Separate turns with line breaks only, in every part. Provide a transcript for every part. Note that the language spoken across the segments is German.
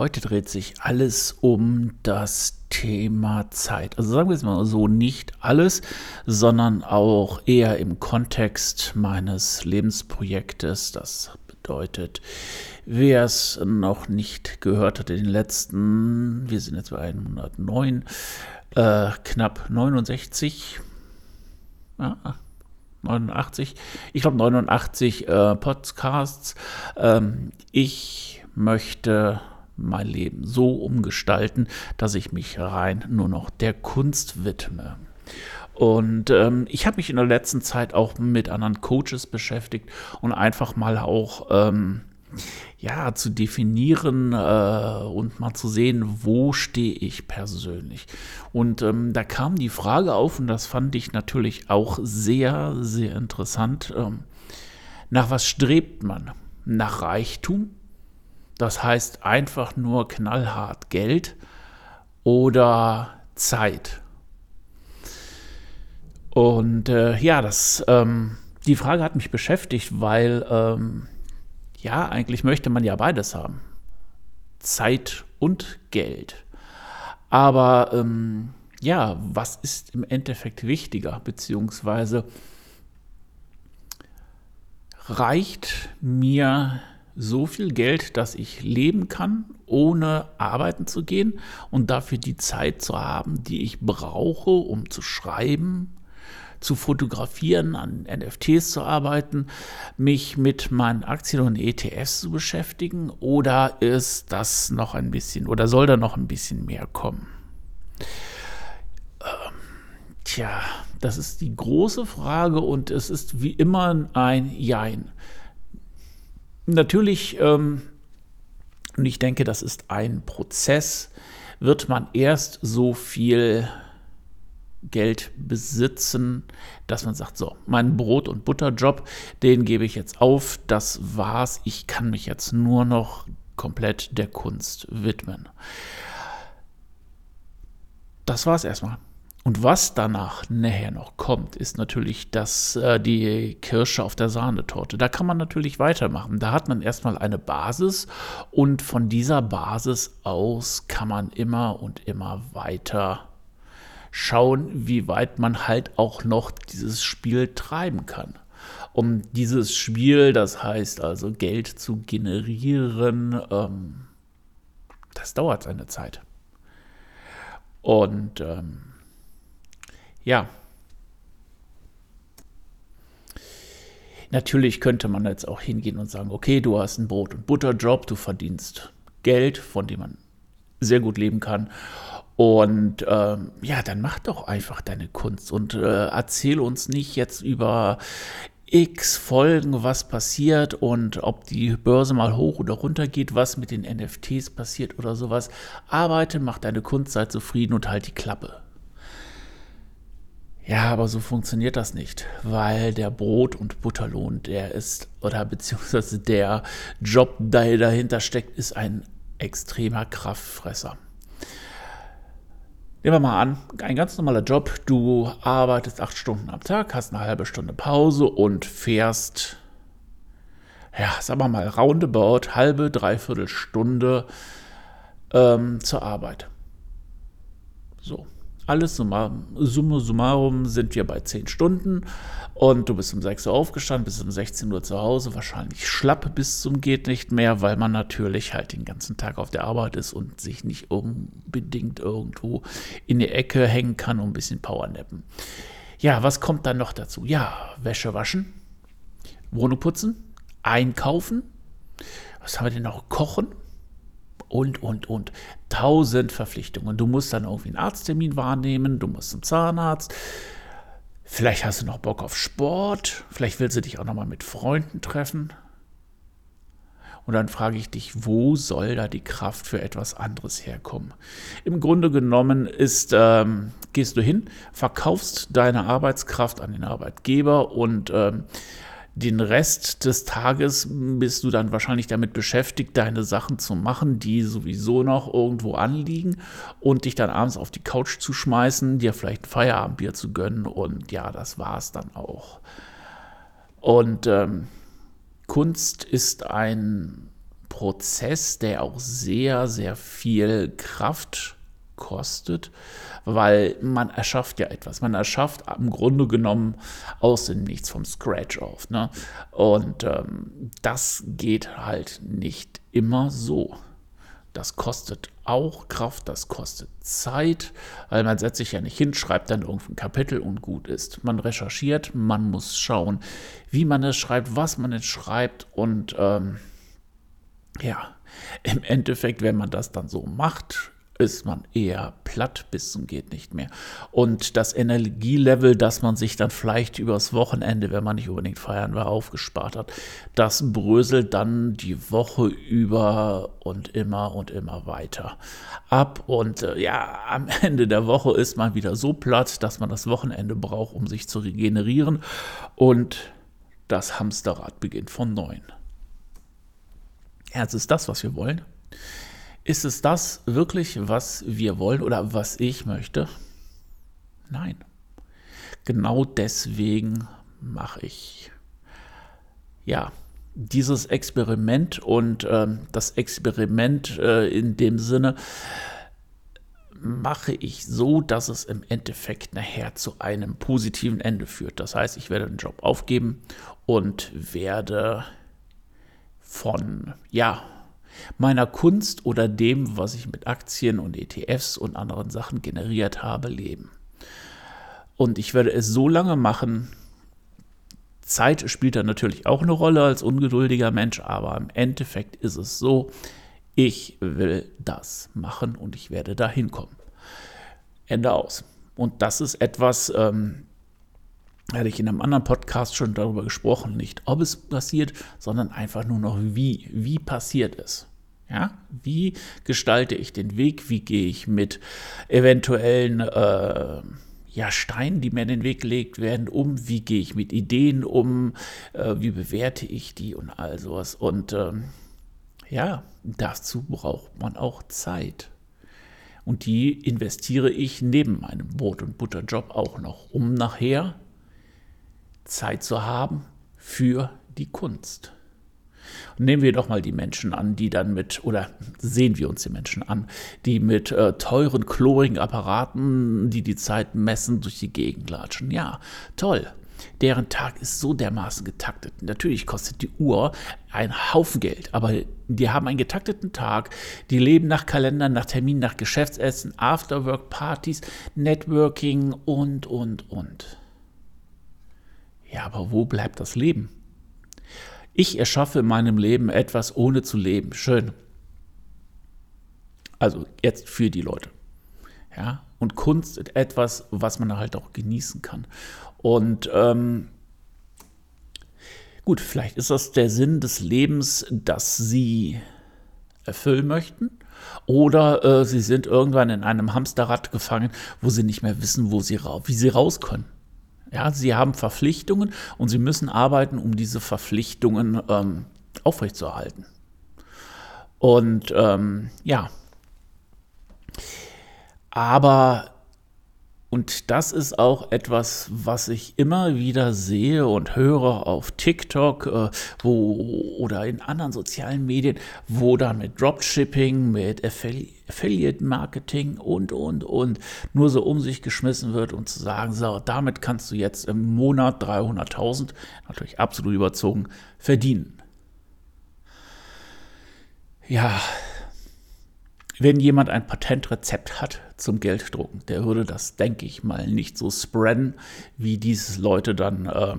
Heute dreht sich alles um das Thema Zeit. Also sagen wir es mal so, nicht alles, sondern auch eher im Kontext meines Lebensprojektes. Das bedeutet, wer es noch nicht gehört hat in den letzten, wir sind jetzt bei 109, äh, knapp 69, ja, 89, ich glaube 89 äh, Podcasts. Ähm, ich möchte mein Leben so umgestalten, dass ich mich rein nur noch der Kunst widme. Und ähm, ich habe mich in der letzten Zeit auch mit anderen Coaches beschäftigt und einfach mal auch ähm, ja zu definieren äh, und mal zu sehen, wo stehe ich persönlich. Und ähm, da kam die Frage auf und das fand ich natürlich auch sehr sehr interessant. Ähm, nach was strebt man? Nach Reichtum? Das heißt einfach nur knallhart Geld oder Zeit. Und äh, ja, das, ähm, die Frage hat mich beschäftigt, weil ähm, ja, eigentlich möchte man ja beides haben. Zeit und Geld. Aber ähm, ja, was ist im Endeffekt wichtiger? Beziehungsweise reicht mir so viel Geld, dass ich leben kann, ohne arbeiten zu gehen und dafür die Zeit zu haben, die ich brauche, um zu schreiben, zu fotografieren, an NFTs zu arbeiten, mich mit meinen Aktien und ETFs zu beschäftigen oder ist das noch ein bisschen oder soll da noch ein bisschen mehr kommen? Ähm, tja, das ist die große Frage und es ist wie immer ein Jein. Natürlich, ähm, und ich denke, das ist ein Prozess, wird man erst so viel Geld besitzen, dass man sagt, so, mein Brot- und Butterjob, den gebe ich jetzt auf, das war's, ich kann mich jetzt nur noch komplett der Kunst widmen. Das war's erstmal. Und was danach nachher noch kommt, ist natürlich das, äh, die Kirsche auf der Sahnetorte. Da kann man natürlich weitermachen. Da hat man erstmal eine Basis und von dieser Basis aus kann man immer und immer weiter schauen, wie weit man halt auch noch dieses Spiel treiben kann. Um dieses Spiel, das heißt also Geld zu generieren, ähm, das dauert seine Zeit. Und ähm, ja. Natürlich könnte man jetzt auch hingehen und sagen, okay, du hast einen Brot- und Butterjob, du verdienst Geld, von dem man sehr gut leben kann. Und ähm, ja, dann mach doch einfach deine Kunst und äh, erzähl uns nicht jetzt über x Folgen, was passiert und ob die Börse mal hoch oder runter geht, was mit den NFTs passiert oder sowas. Arbeite, mach deine Kunst, sei zufrieden und halt die Klappe. Ja, aber so funktioniert das nicht, weil der Brot- und Butterlohn, der ist, oder beziehungsweise der Job, der dahinter steckt, ist ein extremer Kraftfresser. Nehmen wir mal an, ein ganz normaler Job, du arbeitest acht Stunden am Tag, hast eine halbe Stunde Pause und fährst, ja, sagen wir mal, roundabout, halbe, dreiviertel Stunde ähm, zur Arbeit. So, alles summa, summa summarum sind wir bei 10 Stunden und du bist um 6 Uhr aufgestanden, bist um 16 Uhr zu Hause, wahrscheinlich schlapp bis zum geht nicht mehr, weil man natürlich halt den ganzen Tag auf der Arbeit ist und sich nicht unbedingt irgendwo in die Ecke hängen kann und ein bisschen Powernappen. Ja, was kommt dann noch dazu? Ja, Wäsche waschen, Wohnung putzen, einkaufen. Was haben wir denn noch? Kochen, und, und, und. Tausend Verpflichtungen. Du musst dann irgendwie einen Arzttermin wahrnehmen, du musst zum Zahnarzt. Vielleicht hast du noch Bock auf Sport. Vielleicht willst du dich auch noch mal mit Freunden treffen. Und dann frage ich dich, wo soll da die Kraft für etwas anderes herkommen? Im Grunde genommen ist, ähm, gehst du hin, verkaufst deine Arbeitskraft an den Arbeitgeber und ähm, den Rest des Tages bist du dann wahrscheinlich damit beschäftigt, deine Sachen zu machen, die sowieso noch irgendwo anliegen und dich dann abends auf die Couch zu schmeißen, dir vielleicht ein Feierabendbier zu gönnen und ja, das war es dann auch. Und ähm, Kunst ist ein Prozess, der auch sehr, sehr viel Kraft kostet, weil man erschafft ja etwas. Man erschafft im Grunde genommen aus dem Nichts vom Scratch auf. Ne? Und ähm, das geht halt nicht immer so. Das kostet auch Kraft, das kostet Zeit, weil man setzt sich ja nicht hin, schreibt dann irgendein Kapitel und gut ist. Man recherchiert, man muss schauen, wie man es schreibt, was man es schreibt und ähm, ja, im Endeffekt, wenn man das dann so macht, ist man eher platt bis zum geht nicht mehr. Und das Energielevel, das man sich dann vielleicht übers Wochenende, wenn man nicht unbedingt feiern war, aufgespart hat, das bröselt dann die Woche über und immer und immer weiter ab. Und äh, ja, am Ende der Woche ist man wieder so platt, dass man das Wochenende braucht, um sich zu regenerieren. Und das Hamsterrad beginnt von neuem. Ja, es ist das, was wir wollen. Ist es das wirklich, was wir wollen oder was ich möchte? Nein. Genau deswegen mache ich ja dieses Experiment und äh, das Experiment äh, in dem Sinne mache ich so, dass es im Endeffekt nachher zu einem positiven Ende führt. Das heißt, ich werde den Job aufgeben und werde von ja meiner Kunst oder dem, was ich mit Aktien und ETFs und anderen Sachen generiert habe, leben. Und ich werde es so lange machen. Zeit spielt da natürlich auch eine Rolle als ungeduldiger Mensch, aber im Endeffekt ist es so, ich will das machen und ich werde da hinkommen. Ende aus. Und das ist etwas, ähm, hatte ich in einem anderen Podcast schon darüber gesprochen, nicht ob es passiert, sondern einfach nur noch wie. Wie passiert es? Ja, wie gestalte ich den Weg? Wie gehe ich mit eventuellen äh, ja, Steinen, die mir in den Weg gelegt werden, um? Wie gehe ich mit Ideen um? Äh, wie bewerte ich die und all sowas? Und ähm, ja, dazu braucht man auch Zeit. Und die investiere ich neben meinem Brot- und Butterjob auch noch, um nachher Zeit zu haben für die Kunst. Nehmen wir doch mal die Menschen an, die dann mit, oder sehen wir uns die Menschen an, die mit äh, teuren, chlorigen Apparaten, die die Zeit messen, durch die Gegend latschen. Ja, toll. Deren Tag ist so dermaßen getaktet. Natürlich kostet die Uhr ein Haufen Geld, aber die haben einen getakteten Tag, die leben nach Kalendern, nach Terminen, nach Geschäftsessen, Afterwork-Partys, Networking und, und, und. Ja, aber wo bleibt das Leben? Ich erschaffe in meinem Leben etwas, ohne zu leben. Schön. Also jetzt für die Leute. Ja, und Kunst ist etwas, was man halt auch genießen kann. Und ähm, gut, vielleicht ist das der Sinn des Lebens, dass sie erfüllen möchten. Oder äh, sie sind irgendwann in einem Hamsterrad gefangen, wo sie nicht mehr wissen, wo sie wie sie raus können. Ja, sie haben Verpflichtungen und sie müssen arbeiten, um diese Verpflichtungen ähm, aufrechtzuerhalten. Und ähm, ja, aber und das ist auch etwas, was ich immer wieder sehe und höre auf TikTok äh, wo, oder in anderen sozialen Medien, wo dann mit Dropshipping, mit Affili Affiliate Marketing und, und, und nur so um sich geschmissen wird und zu sagen, so, damit kannst du jetzt im Monat 300.000, natürlich absolut überzogen, verdienen. Ja, wenn jemand ein Patentrezept hat zum Gelddrucken, der würde das, denke ich mal, nicht so spreaden, wie diese Leute dann äh,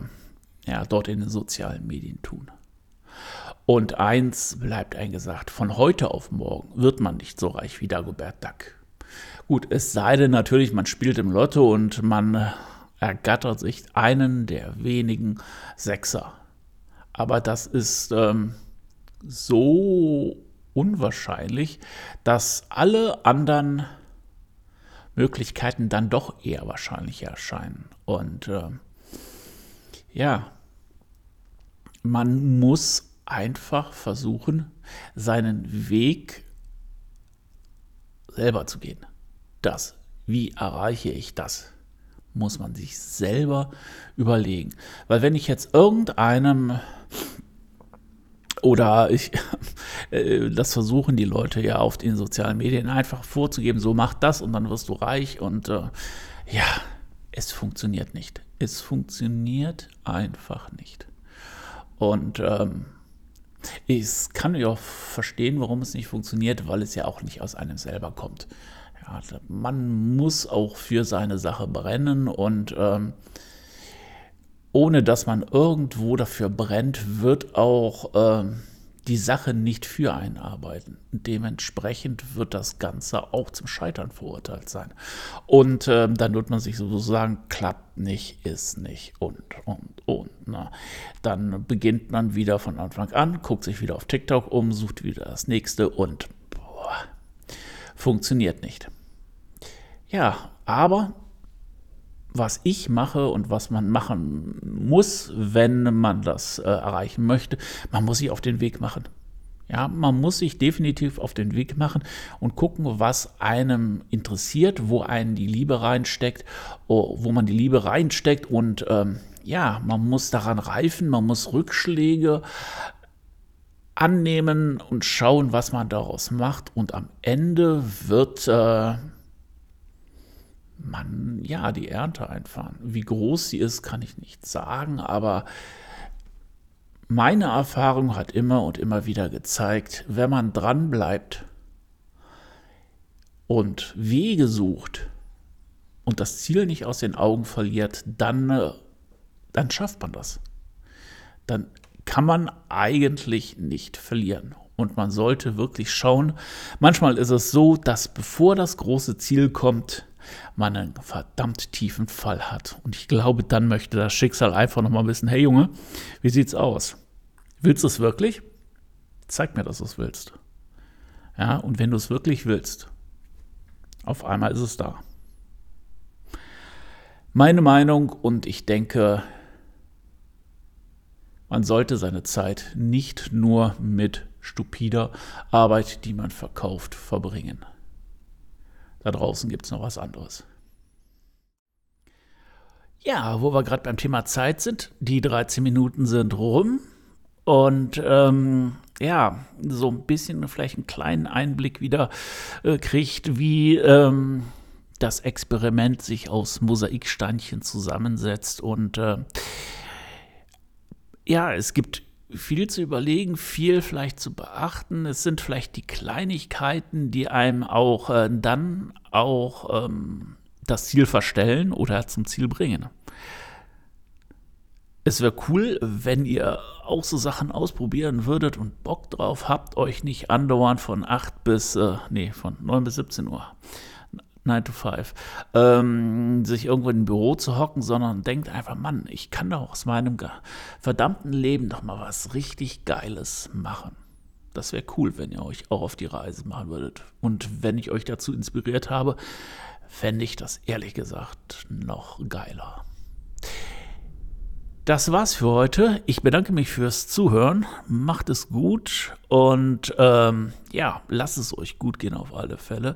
ja, dort in den sozialen Medien tun. Und eins bleibt eingesagt, von heute auf morgen wird man nicht so reich wie Dagobert Duck. Gut, es sei denn natürlich, man spielt im Lotto und man ergattert sich einen der wenigen Sechser. Aber das ist ähm, so unwahrscheinlich, dass alle anderen Möglichkeiten dann doch eher wahrscheinlich erscheinen. Und äh, ja, man muss einfach versuchen, seinen Weg selber zu gehen. Das, wie erreiche ich das, muss man sich selber überlegen. Weil wenn ich jetzt irgendeinem oder ich, äh, das versuchen die Leute ja auf den sozialen Medien einfach vorzugeben, so mach das und dann wirst du reich und äh, ja, es funktioniert nicht. Es funktioniert einfach nicht. Und ähm, ich kann ja auch verstehen, warum es nicht funktioniert, weil es ja auch nicht aus einem selber kommt. Ja, man muss auch für seine Sache brennen und ähm, ohne dass man irgendwo dafür brennt, wird auch ähm, die Sache nicht für einen arbeiten. Dementsprechend wird das Ganze auch zum Scheitern verurteilt sein. Und äh, dann wird man sich sozusagen, klappt nicht, ist nicht und, und, und. Na. Dann beginnt man wieder von Anfang an, guckt sich wieder auf TikTok um, sucht wieder das nächste und boah, funktioniert nicht. Ja, aber was ich mache und was man machen muss, wenn man das äh, erreichen möchte, man muss sich auf den Weg machen. Ja, man muss sich definitiv auf den Weg machen und gucken, was einem interessiert, wo einen die Liebe reinsteckt, oh, wo man die Liebe reinsteckt und ähm, ja, man muss daran reifen, man muss Rückschläge annehmen und schauen, was man daraus macht und am Ende wird äh, man ja die Ernte einfahren. Wie groß sie ist, kann ich nicht sagen, aber meine Erfahrung hat immer und immer wieder gezeigt, wenn man dran bleibt und Wege sucht und das Ziel nicht aus den Augen verliert, dann, äh, dann schafft man das. Dann kann man eigentlich nicht verlieren. Und man sollte wirklich schauen. Manchmal ist es so, dass bevor das große Ziel kommt, man einen verdammt tiefen Fall hat. Und ich glaube, dann möchte das Schicksal einfach nochmal wissen, hey Junge, wie sieht's aus? Willst du es wirklich? Zeig mir, dass du es willst. Ja, und wenn du es wirklich willst, auf einmal ist es da. Meine Meinung und ich denke, man sollte seine Zeit nicht nur mit stupider Arbeit, die man verkauft, verbringen. Da draußen gibt es noch was anderes. Ja, wo wir gerade beim Thema Zeit sind, die 13 Minuten sind rum. Und ähm, ja, so ein bisschen vielleicht einen kleinen Einblick wieder äh, kriegt, wie ähm, das Experiment sich aus Mosaiksteinchen zusammensetzt. Und äh, ja, es gibt viel zu überlegen, viel vielleicht zu beachten. Es sind vielleicht die Kleinigkeiten, die einem auch äh, dann auch ähm, das Ziel verstellen oder zum Ziel bringen. Es wäre cool, wenn ihr auch so Sachen ausprobieren würdet und Bock drauf habt, euch nicht andauernd von 8 bis, äh, nee, von 9 bis 17 Uhr 9 to 5, ähm, sich irgendwo in ein Büro zu hocken, sondern denkt einfach, Mann, ich kann doch aus meinem verdammten Leben doch mal was richtig Geiles machen. Das wäre cool, wenn ihr euch auch auf die Reise machen würdet. Und wenn ich euch dazu inspiriert habe, fände ich das ehrlich gesagt noch geiler. Das war's für heute. Ich bedanke mich fürs Zuhören. Macht es gut und ähm, ja, lasst es euch gut gehen auf alle Fälle.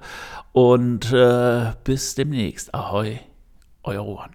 Und äh, bis demnächst. Ahoi, euer Rohan.